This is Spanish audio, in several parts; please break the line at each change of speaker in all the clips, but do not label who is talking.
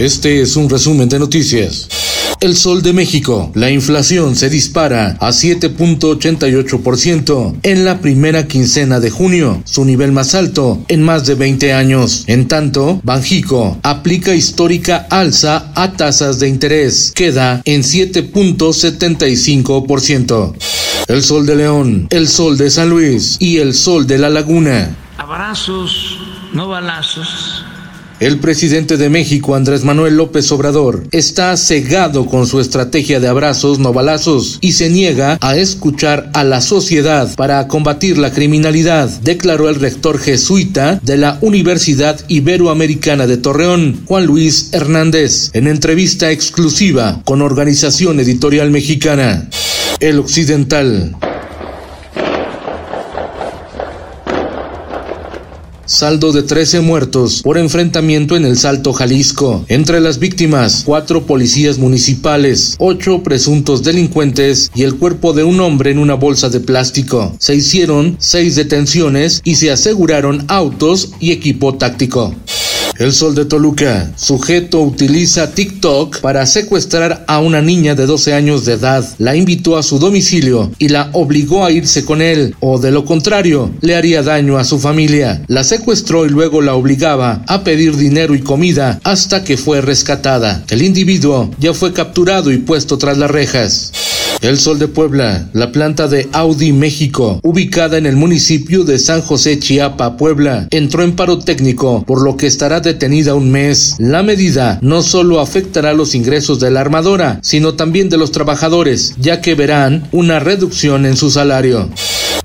Este es un resumen de noticias. El Sol de México. La inflación se dispara a 7.88% en la primera quincena de junio, su nivel más alto en más de 20 años. En tanto, Banjico aplica histórica alza a tasas de interés. Queda en 7.75%. El Sol de León, el Sol de San Luis y el Sol de la Laguna.
Abrazos, no balazos
el presidente de México, Andrés Manuel López Obrador, está cegado con su estrategia de abrazos no balazos y se niega a escuchar a la sociedad para combatir la criminalidad, declaró el rector jesuita de la Universidad Iberoamericana de Torreón, Juan Luis Hernández, en entrevista exclusiva con Organización Editorial Mexicana. El Occidental. Saldo de 13 muertos por enfrentamiento en el Salto Jalisco. Entre las víctimas, cuatro policías municipales, ocho presuntos delincuentes y el cuerpo de un hombre en una bolsa de plástico. Se hicieron seis detenciones y se aseguraron autos y equipo táctico. El Sol de Toluca. Sujeto utiliza TikTok para secuestrar a una niña de 12 años de edad. La invitó a su domicilio y la obligó a irse con él, o de lo contrario, le haría daño a su familia. La secuestró y luego la obligaba a pedir dinero y comida hasta que fue rescatada. El individuo ya fue capturado y puesto tras las rejas. El Sol de Puebla, la planta de Audi México, ubicada en el municipio de San José Chiapa, Puebla, entró en paro técnico, por lo que estará detenida un mes. La medida no solo afectará los ingresos de la armadora, sino también de los trabajadores, ya que verán una reducción en su salario.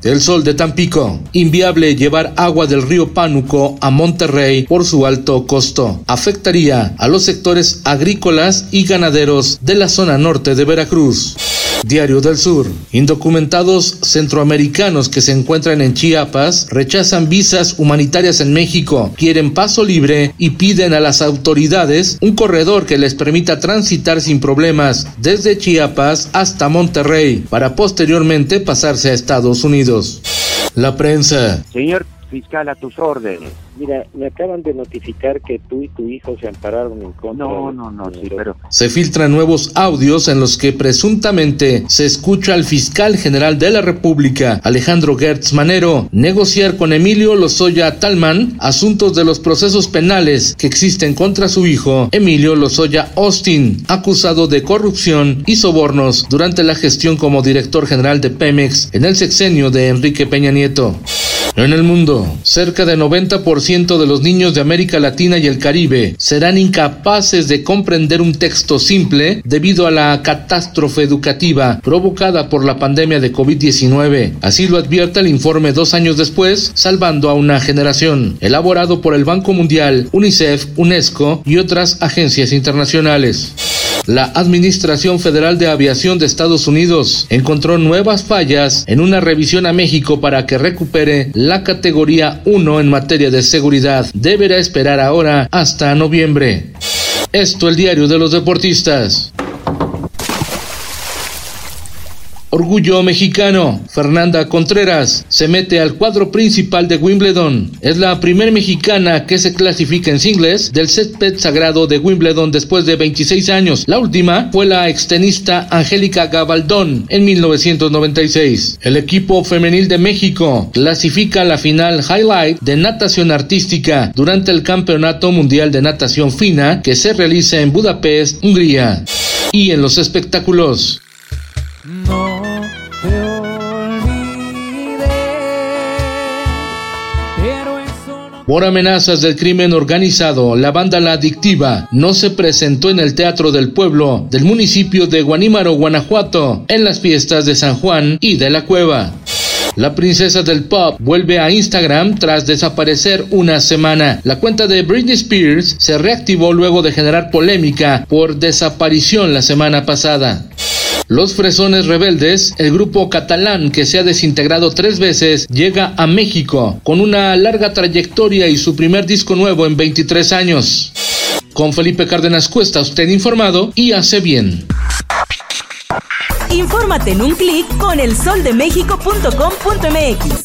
El Sol de Tampico. Inviable llevar agua del río Pánuco a Monterrey por su alto costo. Afectaría a los sectores agrícolas y ganaderos de la zona norte de Veracruz. Diario del Sur. Indocumentados centroamericanos que se encuentran en Chiapas rechazan visas humanitarias en México, quieren paso libre y piden a las autoridades un corredor que les permita transitar sin problemas desde Chiapas hasta Monterrey para posteriormente pasarse a Estados Unidos. La prensa.
Fiscal, a tus órdenes.
Mira, me acaban de notificar que tú y tu hijo se ampararon en contra.
No, no, no, sí, pero.
Se filtran nuevos audios en los que presuntamente se escucha al fiscal general de la República, Alejandro Gertz Manero, negociar con Emilio Lozoya Talman asuntos de los procesos penales que existen contra su hijo, Emilio Lozoya Austin, acusado de corrupción y sobornos durante la gestión como director general de Pemex en el sexenio de Enrique Peña Nieto. En el mundo, cerca de 90% de los niños de América Latina y el Caribe serán incapaces de comprender un texto simple debido a la catástrofe educativa provocada por la pandemia de COVID-19. Así lo advierte el informe dos años después, Salvando a una generación, elaborado por el Banco Mundial, UNICEF, UNESCO y otras agencias internacionales. La Administración Federal de Aviación de Estados Unidos encontró nuevas fallas en una revisión a México para que recupere la categoría 1 en materia de seguridad. Deberá esperar ahora hasta noviembre. Esto el diario de los deportistas. Orgullo mexicano. Fernanda Contreras se mete al cuadro principal de Wimbledon. Es la primera mexicana que se clasifica en singles del césped sagrado de Wimbledon después de 26 años. La última fue la extenista Angélica Gabaldón en 1996. El equipo femenil de México clasifica la final highlight de natación artística durante el Campeonato Mundial de Natación Fina que se realiza en Budapest, Hungría. Y en los espectáculos. Por amenazas del crimen organizado, la banda La Adictiva no se presentó en el Teatro del Pueblo del municipio de Guanímaro, Guanajuato, en las fiestas de San Juan y de la Cueva. La princesa del pop vuelve a Instagram tras desaparecer una semana. La cuenta de Britney Spears se reactivó luego de generar polémica por desaparición la semana pasada. Los Fresones Rebeldes, el grupo catalán que se ha desintegrado tres veces, llega a México con una larga trayectoria y su primer disco nuevo en 23 años. Con Felipe Cárdenas Cuesta, usted informado y hace bien.
Infórmate en un clic con elsoldemexico.com.mx.